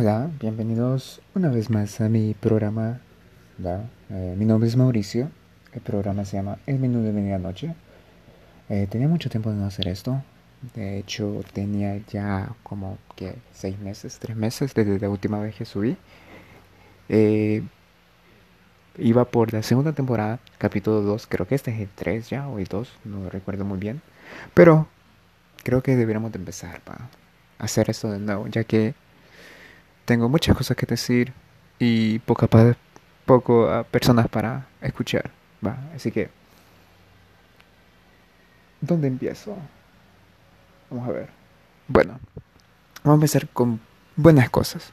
Hola, bienvenidos una vez más a mi programa. Eh, mi nombre es Mauricio. El programa se llama El Menú de Medianoche. Eh, tenía mucho tiempo de no hacer esto. De hecho, tenía ya como que seis meses, tres meses desde la última vez que subí. Eh, iba por la segunda temporada, capítulo 2. Creo que este es el 3 ya, o el 2, no recuerdo muy bien. Pero creo que deberíamos de empezar para hacer esto de nuevo, ya que tengo muchas cosas que decir y poco poco personas para escuchar. Va, así que ¿dónde empiezo? Vamos a ver. Bueno, vamos a empezar con buenas cosas.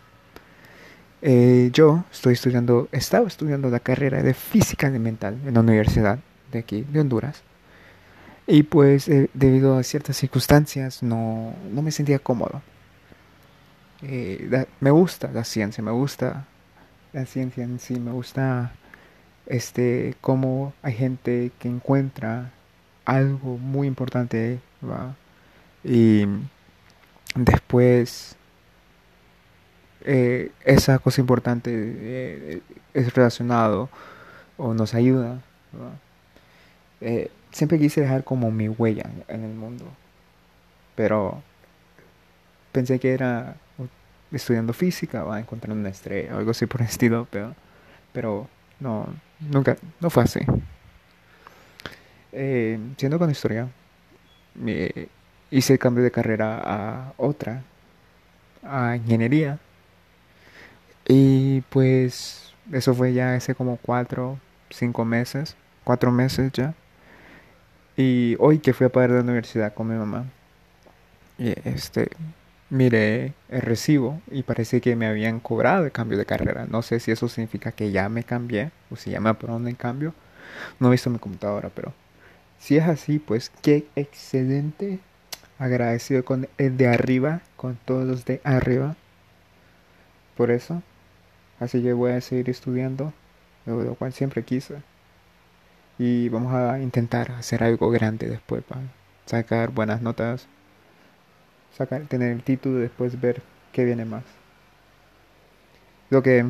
Eh, yo estoy estudiando, estaba estudiando la carrera de física elemental en la universidad de aquí, de Honduras. Y pues eh, debido a ciertas circunstancias no, no me sentía cómodo eh, me gusta la ciencia, me gusta la ciencia en sí, me gusta este cómo hay gente que encuentra algo muy importante y después eh, esa cosa importante eh, es relacionado o nos ayuda siempre quise dejar como mi huella en el mundo pero pensé que era estudiando física va a encontrar una estrella o algo así por el estilo, pero, pero no, nunca, no fue así. Eh, siendo con historia, hice el cambio de carrera a otra, a ingeniería, y pues eso fue ya hace como cuatro, cinco meses, cuatro meses ya. Y hoy que fui a pagar la universidad con mi mamá, y este, miré el recibo y parece que me habían cobrado el cambio de carrera. No sé si eso significa que ya me cambié o si ya me aprobaron el cambio. No he visto mi computadora, pero si es así, pues qué excelente. Agradecido con el de arriba, con todos los de arriba. Por eso. Así que voy a seguir estudiando, lo cual siempre quise. Y vamos a intentar hacer algo grande después para sacar buenas notas sacar, tener el título y después ver qué viene más. Lo que,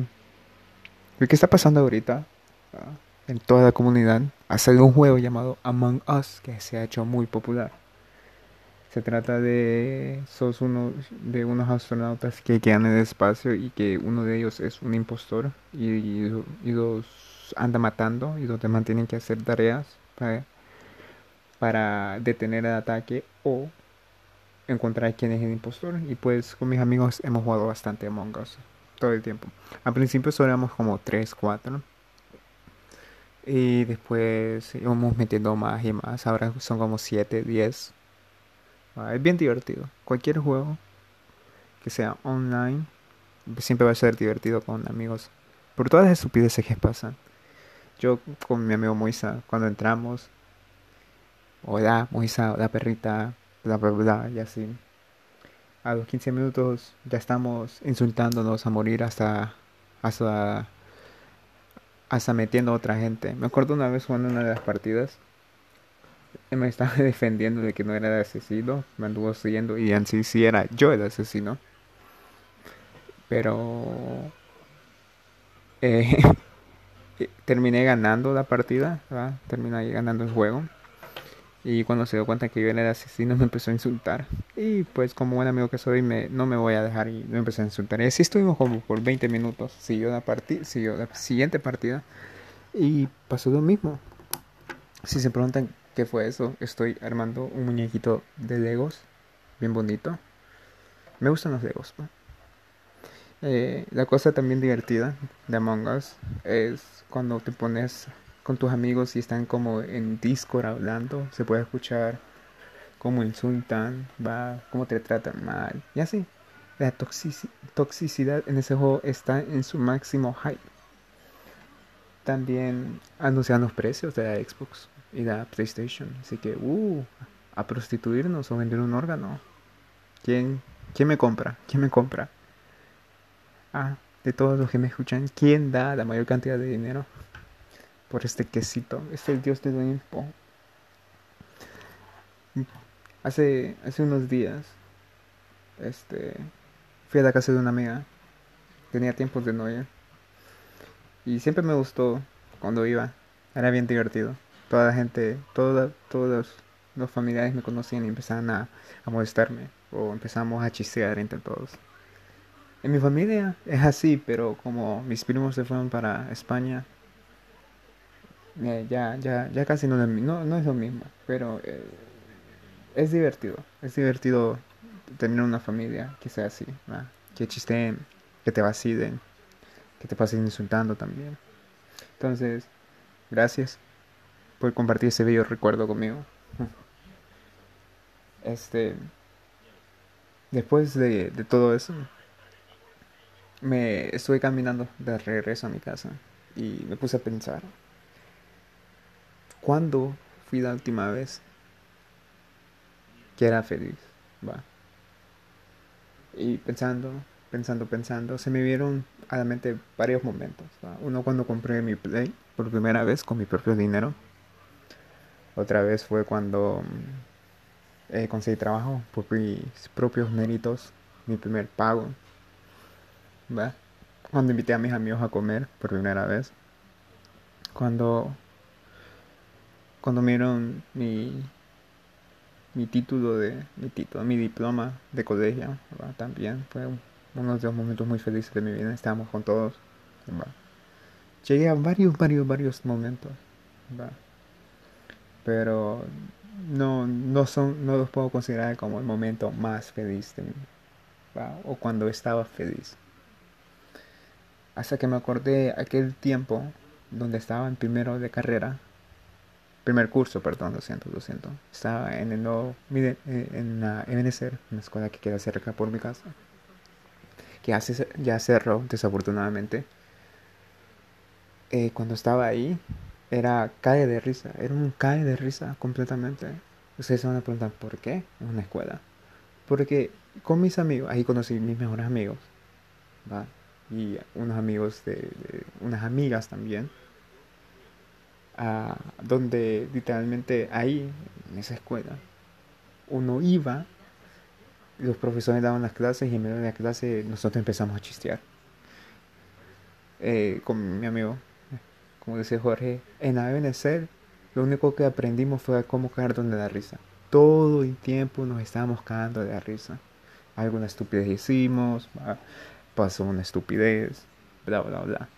lo que está pasando ahorita ah, en toda la comunidad ha salido un juego llamado Among Us que se ha hecho muy popular. Se trata de sos uno de unos astronautas que quedan en el espacio y que uno de ellos es un impostor y, y, los anda matando y los demás tienen que hacer tareas para, para detener el ataque o encontrar quién es el impostor. Y pues con mis amigos hemos jugado bastante Among Us todo el tiempo. Al principio solo éramos como 3, 4. Y después íbamos metiendo más y más. Ahora son como 7, 10. Ah, es bien divertido. Cualquier juego que sea online siempre va a ser divertido con amigos. Por todas las estupideces que pasan. Yo con mi amigo Moisa, cuando entramos, hola Moisa, hola perrita, bla, bla, y así. A los 15 minutos ya estamos insultándonos a morir hasta, hasta, hasta metiendo a otra gente. Me acuerdo una vez jugando una de las partidas, me estaba defendiendo de que no era el asesino, me anduvo siguiendo y en sí era yo el asesino. Pero eh, terminé ganando la partida, terminé ganando el juego. Y cuando se dio cuenta que yo era el asesino me empezó a insultar. Y pues como buen amigo que soy me, no me voy a dejar y me empecé a insultar. Y así estuvimos como por 20 minutos. Siguió la, siguió la siguiente partida. Y pasó lo mismo. Si se preguntan qué fue eso, estoy armando un muñequito de Legos. Bien bonito. Me gustan los Legos. Eh, la cosa también divertida de Among Us es cuando te pones con tus amigos y están como en Discord hablando, se puede escuchar cómo insultan, va, cómo te tratan mal, y así. La toxicidad en ese juego está en su máximo hype. También anuncian los precios de la Xbox y la PlayStation. Así que, uh, a prostituirnos o vender un órgano. ¿Quién, ¿Quién me compra? ¿Quién me compra? Ah, de todos los que me escuchan, ¿quién da la mayor cantidad de dinero? Por este quesito. Es el dios del Olimpo. Hace, hace unos días, este, fui a la casa de una amiga tenía tiempo de no ir. Y siempre me gustó cuando iba. Era bien divertido. Toda la gente, toda, todos los familiares me conocían y empezaban a, a molestarme. O empezamos a chistear entre todos. En mi familia es así, pero como mis primos se fueron para España, eh, ya, ya, ya casi no, no, no es lo mismo. Pero eh, es divertido. Es divertido tener una familia que sea así, que chisteen, que te vacilen, que te pasen insultando también. Entonces, gracias por compartir ese bello recuerdo conmigo. Este, después de, de todo eso, me estuve caminando de regreso a mi casa y me puse a pensar, ¿cuándo fui la última vez que era feliz? Va. Y pensando, pensando, pensando, se me vieron a la mente varios momentos. Uno cuando compré mi Play por primera vez con mi propio dinero. Otra vez fue cuando eh, conseguí trabajo por mis propios méritos, mi primer pago. ¿va? Cuando invité a mis amigos a comer por primera vez. Cuando, cuando vieron mi, mi título de mi título, mi diploma de colegio, también fue uno de los momentos muy felices de mi vida. Estábamos con todos. Llegué a varios, varios, varios momentos, pero no, no son, no los puedo considerar como el momento más feliz de mí, o cuando estaba feliz. Hasta que me acordé aquel tiempo donde estaba en primero de carrera primer curso, perdón, lo siento, lo siento. Estaba en el nuevo, eh, en la Ebenezer, una escuela que queda cerca por mi casa, que hace, ya cerró, desafortunadamente. Eh, cuando estaba ahí, era cae de risa, era un cae de risa completamente. Ustedes se van a preguntar, ¿por qué? En una escuela. Porque con mis amigos, ahí conocí mis mejores amigos, ¿va? Y unos amigos de unas amigas también donde literalmente ahí, en esa escuela, uno iba, los profesores daban las clases y en medio de la clase nosotros empezamos a chistear. Eh, con mi amigo, como dice Jorge, en ABNC lo único que aprendimos fue cómo caernos de la risa. Todo el tiempo nos estábamos cagando de la risa. Alguna estupidez hicimos, pasó una estupidez, bla, bla, bla.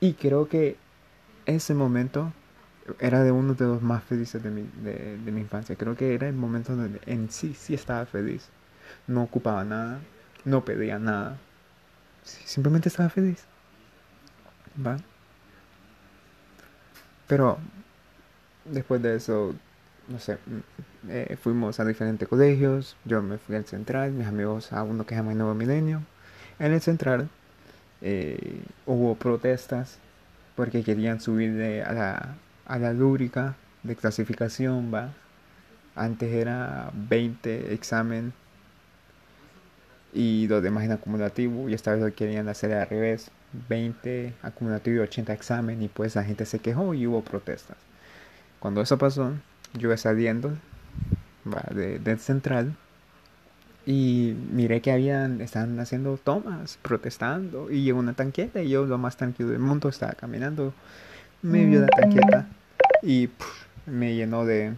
Y creo que ese momento era de uno de los más felices de mi, de, mi infancia. Creo que era el momento donde en sí, sí estaba feliz. No ocupaba nada, no pedía nada. Simplemente estaba feliz. ¿Va? Pero después de eso, no sé, mm, eh, fuimos a diferentes colegios. Yo me fui al central, mis amigos a uno que se llama Nuevo Milenio. En el central eh, hubo protestas porque querían subir a la, a la lúbrica de clasificación, va. Antes era 20 examen y los demás en acumulativo y esta vez lo querían hacer al revés, 20 acumulativo y 80 examen y pues la gente se quejó y hubo protestas. Cuando eso pasó, yo iba saliendo ¿va? De, del central y miré que habían, estaban haciendo tomas, protestando, y llegó una tanqueta y yo lo más tranquilo del mundo estaba caminando, me vio la tanqueta y me llenó de,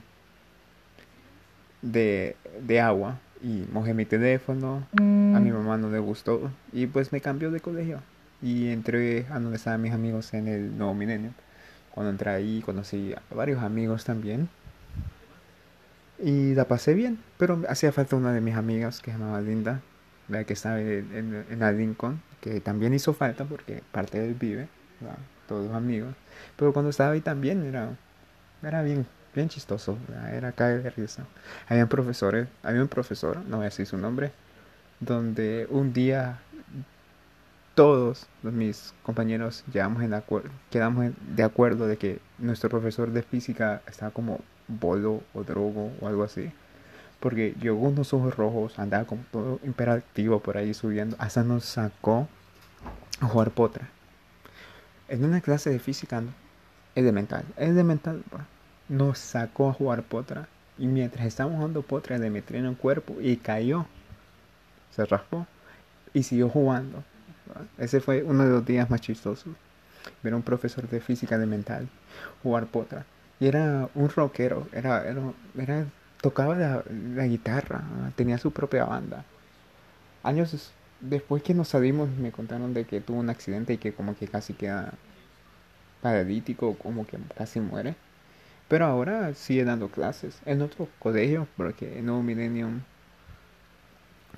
de, de agua y mojé mi teléfono, a mi mamá no le gustó y pues me cambió de colegio. Y entré a donde estaban mis amigos en el Nuevo Milenio. Cuando entré ahí conocí a varios amigos también y la pasé bien, pero hacía falta una de mis amigas que se llamaba Linda, la que estaba en, en, la Lincoln, que también hizo falta porque parte del vive, todos amigos. Pero cuando estaba ahí también era, era bien, bien chistoso, era caer de risa. Habían profesores, había un profesor, no voy a decir su nombre, donde un día todos mis compañeros quedamos de acuerdo de que nuestro profesor de física estaba como bolo o drogo o algo así. Porque con unos ojos rojos, andaba como todo imperativo por ahí subiendo. Hasta nos sacó a jugar potra. En una clase de física elemental. Elemental, nos sacó a jugar potra. Y mientras estábamos jugando potra, le metió en el cuerpo y cayó. Se raspó. Y siguió jugando. Ese fue uno de los días más chistosos. Ver a un profesor de física elemental jugar potra. Y era un rockero, era, era, era tocaba la, guitarra, tenía su propia banda. Años después que nos salimos me contaron de que tuvo un accidente y que como que casi queda paralítico, como que casi muere. Pero ahora sigue dando clases en otro colegio, porque en un Millennium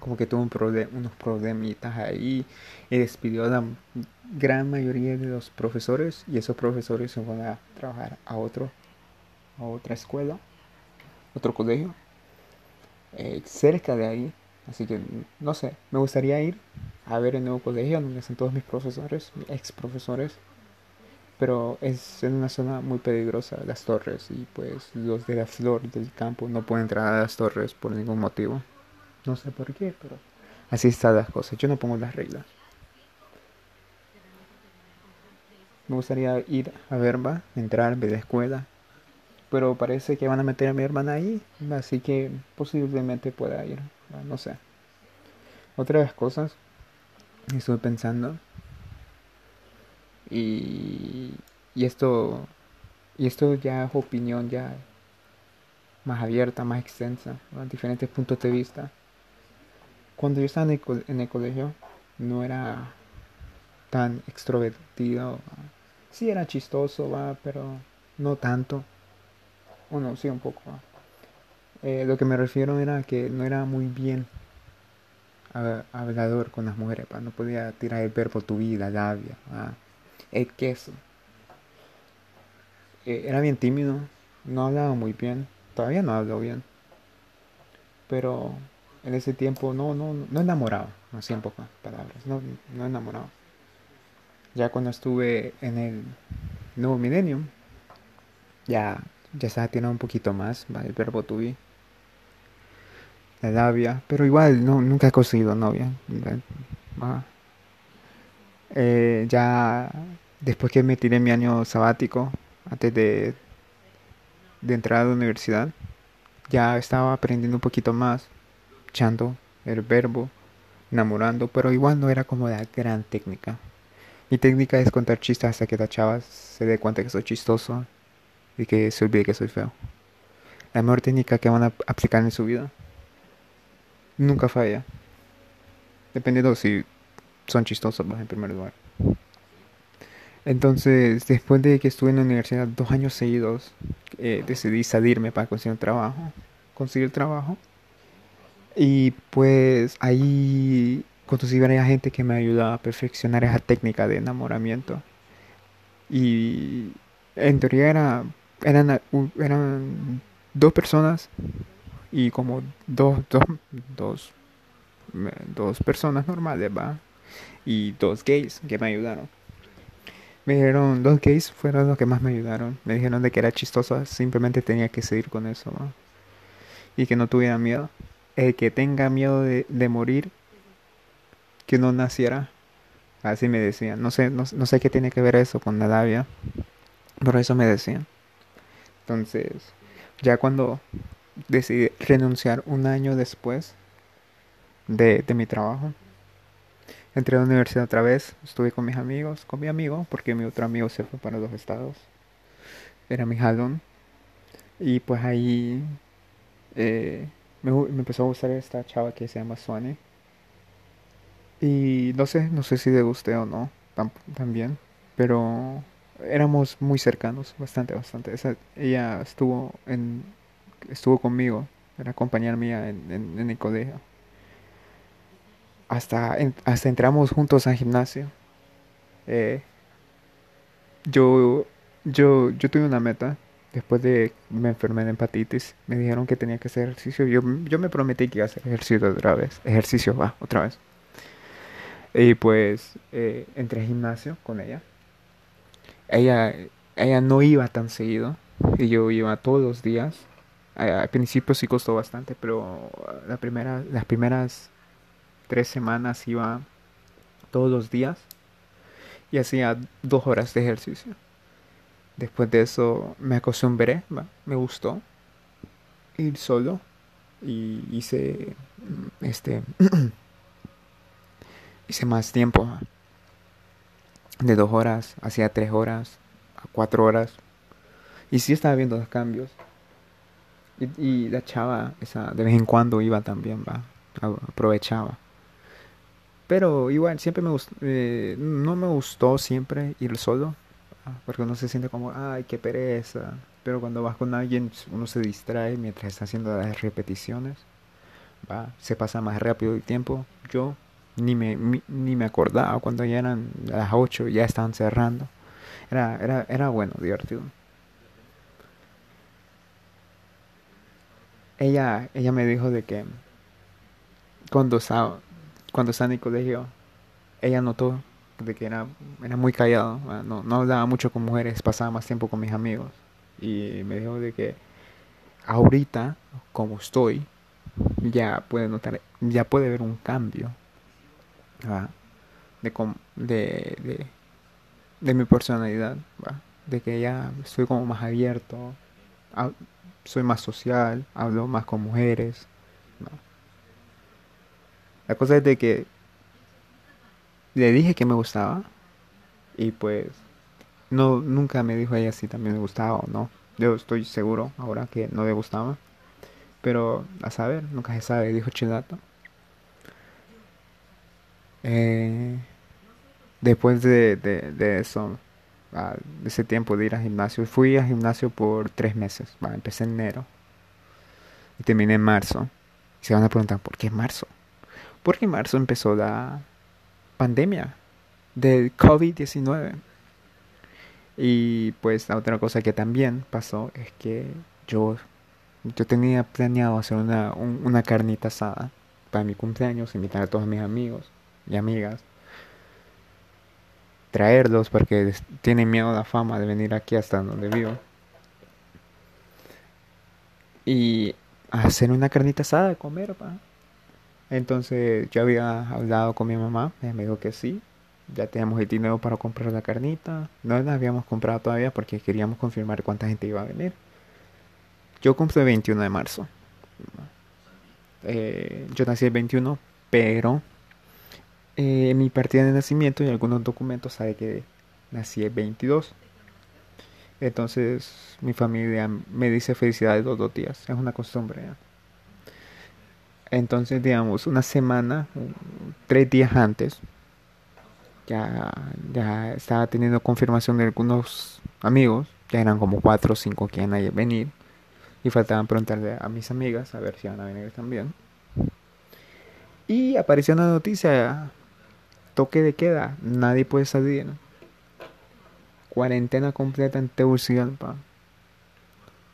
como que tuvo un unos problemitas ahí y despidió a la gran mayoría de los profesores y esos profesores se van a trabajar a otro a otra escuela otro colegio eh, cerca de ahí. Así que no sé me gustaría ir a ver el nuevo colegio donde están todos mis profesores ex profesores pero es en una zona muy peligrosa las torres y pues los de la flor del campo no pueden entrar a las torres por ningún motivo no sé por qué pero así están las cosas. Yo no pongo las reglas. Me gustaría ir a Verba entrar ver la escuela pero parece que van a meter a mi hermana ahí así que posiblemente pueda ir no sé. Otra de las cosas estuve pensando y, y esto y esto ya es opinión ya más abierta, más extensa, diferentes puntos de vista. Cuando yo estaba en el, colegio no era tan extrovertido. Sí era chistoso, va, pero no tanto. Bueno, sí un poco. Eh, lo que me refiero era que no era muy bien hablador con las mujeres, no podía tirar el verbo tu vida, labia el queso. Eh, era bien tímido, no hablaba muy bien, todavía no hablo bien. Pero en ese tiempo no, no, no enamoraba, así en pocas palabras, no, no enamoraba. Ya cuando estuve en el nuevo millennium, ya, ya estaba teniendo un poquito más, el verbo tuve. La labia, pero igual no, nunca he conseguido novia. Eh, ya después que me tiré mi año sabático, antes de, de entrar a la universidad, ya estaba aprendiendo un poquito más, echando el verbo, enamorando, pero igual no era como la gran técnica. Mi técnica es contar chistes hasta que la chava se dé cuenta que soy chistoso y que se olvide que soy feo. La mejor técnica que van a aplicar en su vida nunca falla. Dependiendo si son chistosos en primer lugar. Entonces, después de que estuve en la universidad dos años seguidos, eh, decidí salirme para conseguir trabajo. Conseguir trabajo. Y pues ahí conocí a gente que me ayudaba a perfeccionar esa técnica de enamoramiento. Y en teoría era, eran, eran dos personas y como dos, dos, dos, dos personas normales, ¿va? y dos gays que me ayudaron. Me dijeron, dos gays fueron los que más me ayudaron. Me dijeron de que era chistosa, simplemente tenía que seguir con eso. Y que no tuviera miedo. El que tenga miedo de, morir, que no naciera. Así me decían. No sé, no, sé qué tiene que ver eso con la labia. Pero eso me decían. Entonces, ya cuando decidí renunciar un año después de, de mi trabajo, Entré a la universidad otra vez, estuve con mis amigos, con mi amigo, porque mi otro amigo se fue para los estados. Era mi jalón. Y pues ahí eh, me, empezó a gustar esta chava que se llama Swane. Y no sé, no sé si le gusté o no, también. Pero éramos muy cercanos, bastante, bastante. ella estuvo en estuvo conmigo, era compañera mía en, en el colegio hasta, hasta entramos juntos al gimnasio. Eh, yo, yo, yo tuve una meta. Después de me enfermé de hepatitis, me dijeron que tenía que hacer ejercicio. Yo, yo me prometí que iba a hacer ejercicio otra vez. Ejercicio, va, otra vez. Y pues eh, entré al gimnasio con ella. Ella, ella no iba tan seguido. Y yo iba todos los días. Al principio sí costó bastante, pero la primera, las primeras tres semanas iba todos los días y hacía dos horas de ejercicio. Después de eso me acostumbré, me gustó ir solo y hice este hice más tiempo de dos horas hacia tres horas, a cuatro horas. Y sí estaba viendo los cambios. Y, y la chava, esa, de vez en cuando iba también, va, aprovechaba. Pero igual, siempre me gustó, eh, no me gustó siempre ir solo, porque uno se siente como, ay, qué pereza. Pero cuando vas con alguien, uno se distrae mientras está haciendo las repeticiones. Va, se pasa más rápido el tiempo. Yo ni me, ni me acordaba cuando ya eran las 8, ya estaban cerrando. Era, era, era bueno, divertido. Ella, ella me dijo de que cuando estaba, cuando estaba en el colegio, ella notó de que era, era muy callado, no, no hablaba mucho con mujeres, pasaba más tiempo con mis amigos. Y me dijo de que ahorita, como estoy, ya puede notar, ya puede ver un cambio de, de, de, de, mi personalidad, de que ya soy como más abierto, soy más social, hablo más con mujeres. La cosa es de que le dije que me gustaba y pues no nunca me dijo ella si también me gustaba o no. Yo estoy seguro ahora que no le gustaba. Pero a saber, nunca se sabe, dijo Chilato. Eh, después de, de, eso, de ese tiempo de ir al gimnasio, fui al gimnasio por tres meses. empecé en enero y terminé en marzo. Y se van a preguntar, ¿por qué marzo? Porque en marzo empezó la pandemia del COVID-19. Y pues la otra cosa que también pasó es que yo, yo tenía planeado hacer una, una carnita asada para mi cumpleaños, invitar a todos mis amigos y amigas, traerlos porque tienen miedo a la fama de venir aquí hasta donde vivo. Y hacer una carnita asada, comer, pa. Entonces yo había hablado con mi mamá, me dijo que sí, ya teníamos el dinero para comprar la carnita, no la habíamos comprado todavía porque queríamos confirmar cuánta gente iba a venir. Yo cumplí el 21 de marzo. Eh, yo nací el 21, pero eh, mi partida de nacimiento y algunos documentos sabe que nací el 22. Entonces mi familia me dice felicidades los dos días, es una costumbre. Entonces, digamos, una semana, tres días antes, ya, ya estaba teniendo confirmación de algunos amigos, ya eran como cuatro o cinco que iban a venir, y faltaban preguntarle a mis amigas a ver si iban a venir también. Y apareció una noticia, toque de queda, nadie puede salir. Cuarentena completa en Tegucigalpa.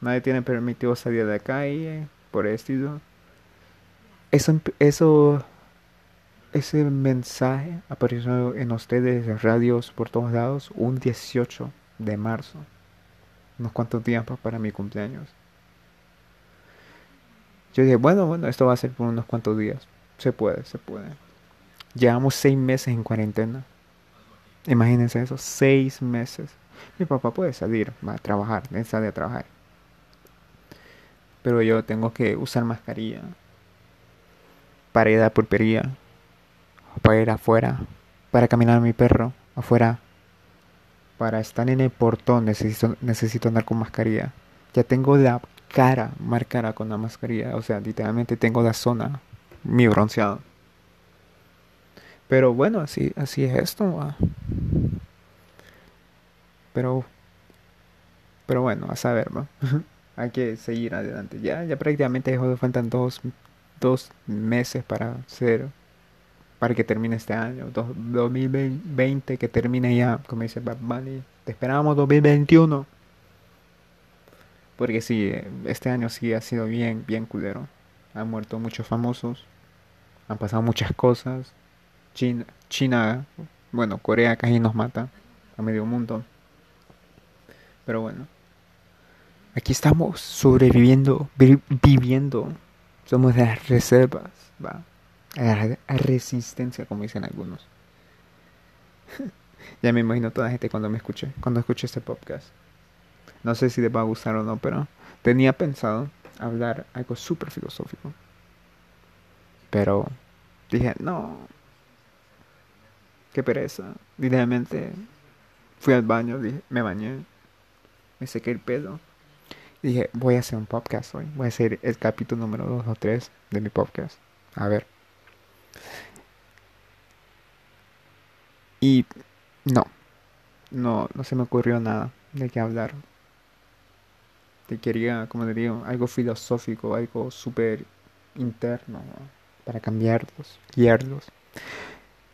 Nadie tiene permitido salir de la calle por estilo eso, ese mensaje apareció en ustedes, radios por todos lados, un 18 de marzo, unos cuantos días para mi cumpleaños. Yo dije, bueno, bueno, esto va a ser por unos cuantos días. Se puede, se puede. Llevamos seis meses en cuarentena. Imagínense eso, seis meses. Mi papá puede salir, va a trabajar, él sale a trabajar. Pero yo tengo que usar mascarilla, para ir a la pulpería, para ir afuera, para caminar mi perro afuera, para estar en el portón necesito, necesito andar con mascarilla. Ya tengo la cara marcada con la mascarilla, o sea, literalmente tengo la zona, mi bronceado. Pero bueno, así, así es esto. Pero, pero bueno, a saber, hay que seguir adelante. Ya, ya prácticamente faltan dos dos meses para hacer para que termine este año 2020 que termine ya como dice Bad Bunny te esperamos 2021 porque sí este año sí ha sido bien bien culero. Han muerto muchos famosos han pasado muchas cosas. China China bueno Corea casi nos mata a medio mundo. Pero bueno aquí estamos sobreviviendo viviendo somos las reservas, va. A resistencia, como dicen algunos. ya me imagino toda la gente cuando me escuche, cuando escuche este podcast. No sé si les va a gustar o no, pero tenía pensado hablar algo súper filosófico. Pero dije, no, qué pereza. Literalmente fui al baño, dije, me bañé, me sequé el pelo. Dije, voy a hacer un podcast hoy. Voy a hacer el capítulo número 2 o 3 de mi podcast. A ver. Y no, no, no se me ocurrió nada de qué hablar. Te quería, como te algo filosófico, algo súper interno para cambiarlos, guiarlos.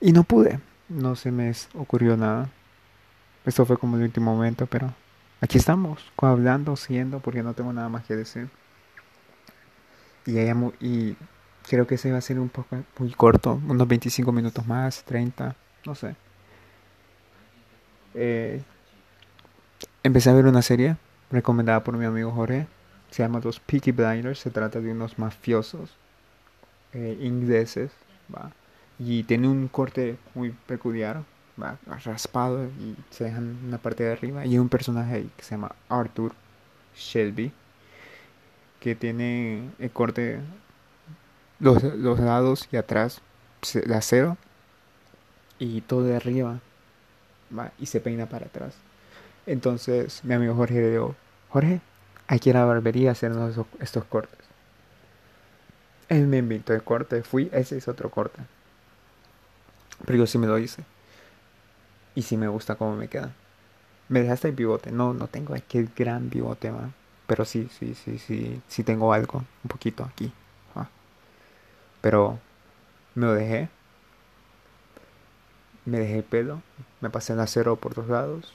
Y no pude, no se me ocurrió nada. Esto fue como el último momento, pero aquí estamos, hablando, siendo, porque no tengo nada más que decir. Y, y creo que se va a ser un poco muy corto, unos 25 minutos más, 30, no sé. Eh, empecé a ver una serie recomendada por mi amigo Jorge. Se llama Los Peaky Blinders. Se trata de unos mafiosos eh, ingleses. Y tiene un corte muy peculiar. ¿Va? Raspado y se dejan una parte de arriba. Y hay un personaje que se llama Arthur Shelby. Que tiene el corte los, los lados y atrás de acero. Y todo de arriba y se peina para atrás. Entonces mi amigo Jorge le dijo, Jorge, hay que ir a la barbería a hacernos estos cortes. Él me invitó de corte, fui, ese es otro corte. Pero yo sí me lo hice. Y sí me gusta cómo me queda. Me dejaste el pivote. No, no tengo aquel gran pivote, man. Pero sí, sí, sí, sí, sí tengo algo, un poquito aquí. Pero me lo dejé me dejé el pelo, me pasé el acero por dos lados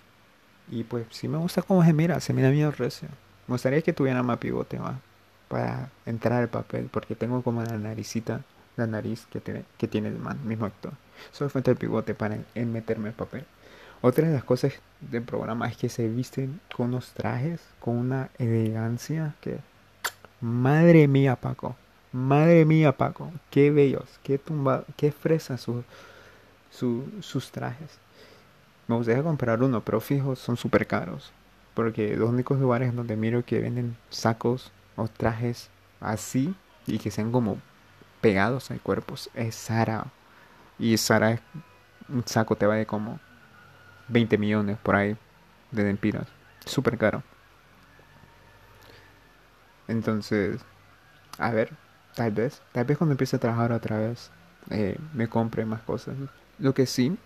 y pues sí me gusta cómo se mira, se mira bien recio. Me gustaría que tuviera más pivote más para entrar al papel porque tengo como la naricita, la nariz que tiene, que tiene el man, mismo actor. Solo falta el pivote para en, meterme el papel. Otra de las cosas del programa es que se visten con unos trajes, con una elegancia que... Madre mía, Paco. Madre mía, Paco. Qué bellos, qué tumba, qué fresa su, sus trajes. Me gustaría comprar uno, pero fijo, son súper caros. Porque los únicos lugares donde miro que venden sacos o trajes así y que sean como pegados al cuerpo es Sara. Y Sara, un saco te vale como 20 millones por ahí de lempiras. Súper caro. Entonces, a ver, tal vez, tal vez cuando empiece a trabajar otra vez, eh, me compre más cosas. Lo que sí,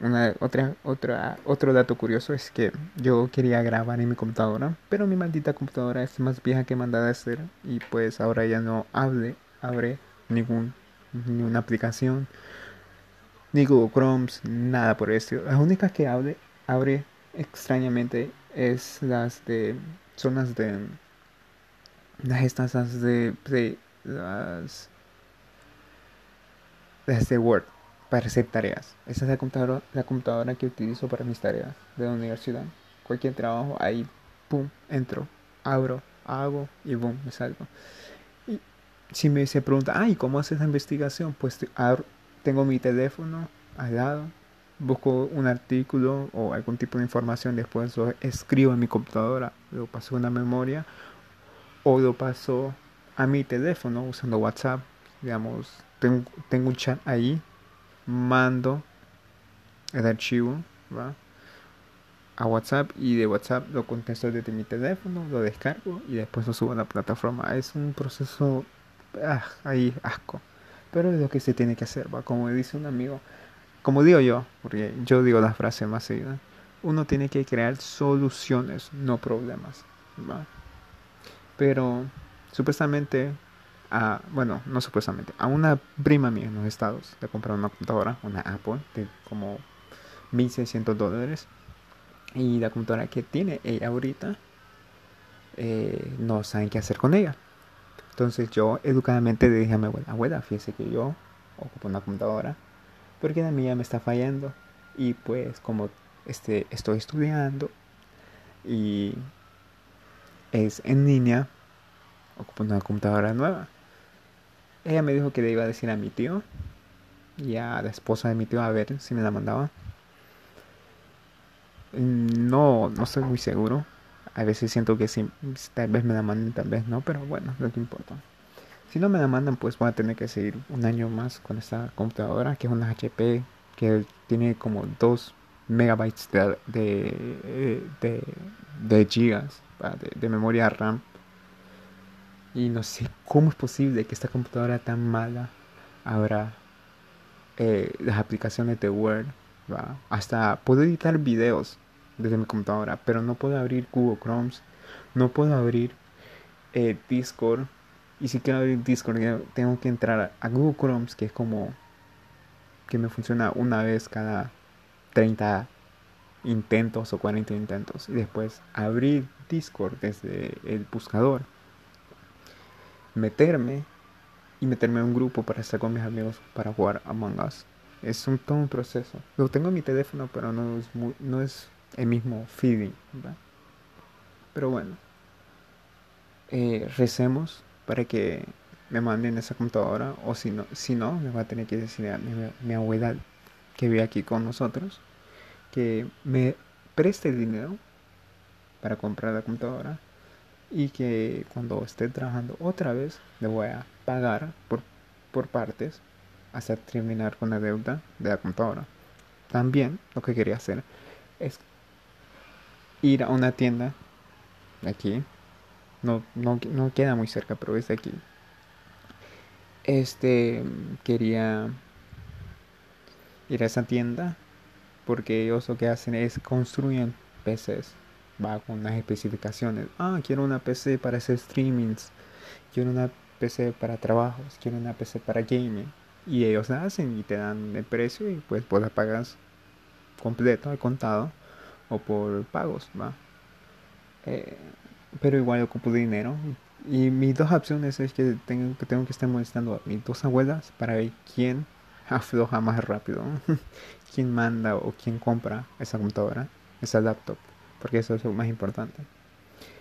una, otra, otra, otro dato curioso es que yo quería grabar en mi computadora, pero mi maldita computadora es más vieja que mandada a hacer y pues ahora ya no hable, abre ningún, ninguna aplicación, ni Google Chrome, nada por eso. Las únicas que abre, abre extrañamente es las de, son las de, las estas, de, de las desde Word para hacer tareas. Esa es la computadora, la computadora que utilizo para mis tareas de la universidad. Cualquier trabajo, ahí, pum, entro, abro, hago y boom, me salgo. Si me se pregunta, ay, ¿cómo haces la investigación? Pues tengo mi teléfono al lado, busco un artículo o algún tipo de información, después lo escribo en mi computadora, lo paso a una memoria o lo paso a mi teléfono usando WhatsApp, digamos, tengo, un chat ahí, mando el archivo a WhatsApp y de WhatsApp lo contesto desde mi teléfono, lo descargo y después lo subo a la plataforma. Es un proceso ah, ahí asco, pero es lo que se tiene que hacer, como dice un amigo, como digo yo, porque yo digo la frase más seguida, uno tiene que crear soluciones, no problemas. Pero supuestamente bueno, no supuestamente, a una prima mía en los estados le compraron una computadora, una Apple, de como 1600 dólares. Y la computadora que tiene ella ahorita, eh, no saben qué hacer con ella. Entonces yo educadamente le dije a mi abuela, abuela, fíjese que yo ocupo una computadora porque la mía me está fallando. Y pues como este, estoy estudiando y es en línea, ocupo una computadora nueva. Ella me dijo que le iba a decir a mi tío y a la esposa de mi tío a ver si me la mandaba. No, no estoy muy seguro. A veces siento que sí, tal vez me la manden, tal vez no, pero bueno, no que importa. Si no me la mandan, pues voy a tener que seguir un año más con esta computadora, que es una HP que tiene como dos megabytes de, de, de, gigas de, de, memoria RAM. Y no sé cómo es posible que esta computadora tan mala abra eh, las aplicaciones de Word. Hasta puedo editar videos desde mi computadora, pero no puedo abrir Google Chrome, no puedo abrir eh, Discord. Y si quiero abrir Discord, tengo que entrar a Google Chrome, que es como que me funciona una vez cada 30 intentos o 40 intentos. Y después abrir Discord desde el buscador. Meterme y meterme en un grupo para estar con mis amigos para jugar Among Us. Es un, todo un proceso. Lo tengo en mi teléfono, pero no es, no es el mismo feeling. Pero bueno, eh, recemos para que me manden esa computadora o si no, si no me va a tener que decir a mi, abuela que vive aquí con nosotros que me preste el dinero para comprar la computadora y que cuando esté trabajando otra vez le voy a pagar por, por partes hasta terminar con la deuda de la computadora. También lo que quería hacer es ir a una tienda aquí. No, no, no queda muy cerca, pero es de aquí. Este quería ir a esa tienda porque ellos lo que hacen es construyen PCs va con unas especificaciones ah quiero una PC para hacer streamings quiero una PC para trabajos quiero una PC para gaming y ellos la hacen y te dan el precio y pues pues la pagas completo al contado o por pagos va eh, pero igual ocupo dinero y mis dos opciones es que tengo que, tengo que estar molestando a mis dos abuelas para ver quién afloja más rápido, quién manda o quién compra esa computadora, esa laptop, porque eso es lo más importante.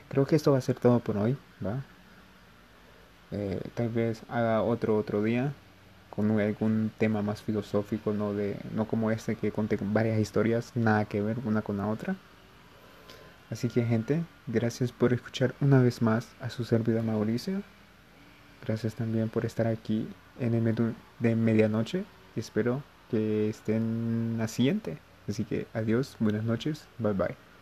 Creo que esto va a ser todo por hoy, ¿va? Eh, tal vez haga otro otro día con algún tema más filosófico, no de no como este que conté varias historias, nada que ver una con la otra. Así que gente, gracias por escuchar una vez más a su servidor Mauricio. Gracias también por estar aquí en el menú de medianoche y espero que estén la siguiente. Así que adiós, buenas noches, bye bye.